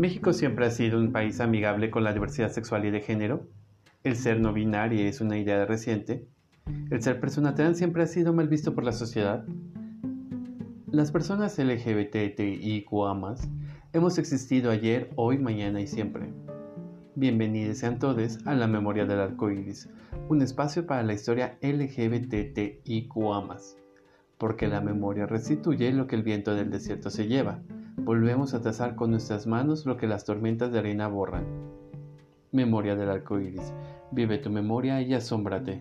México siempre ha sido un país amigable con la diversidad sexual y de género. El ser no binario es una idea reciente. El ser persona trans siempre ha sido mal visto por la sociedad. Las personas LGBTIQA hemos existido ayer, hoy, mañana y siempre. Bienvenidos sean todos a la Memoria del Arco Iris, un espacio para la historia LGBTIQA, porque la memoria restituye lo que el viento del desierto se lleva Volvemos a trazar con nuestras manos lo que las tormentas de arena borran. Memoria del arco iris. Vive tu memoria y asómbrate.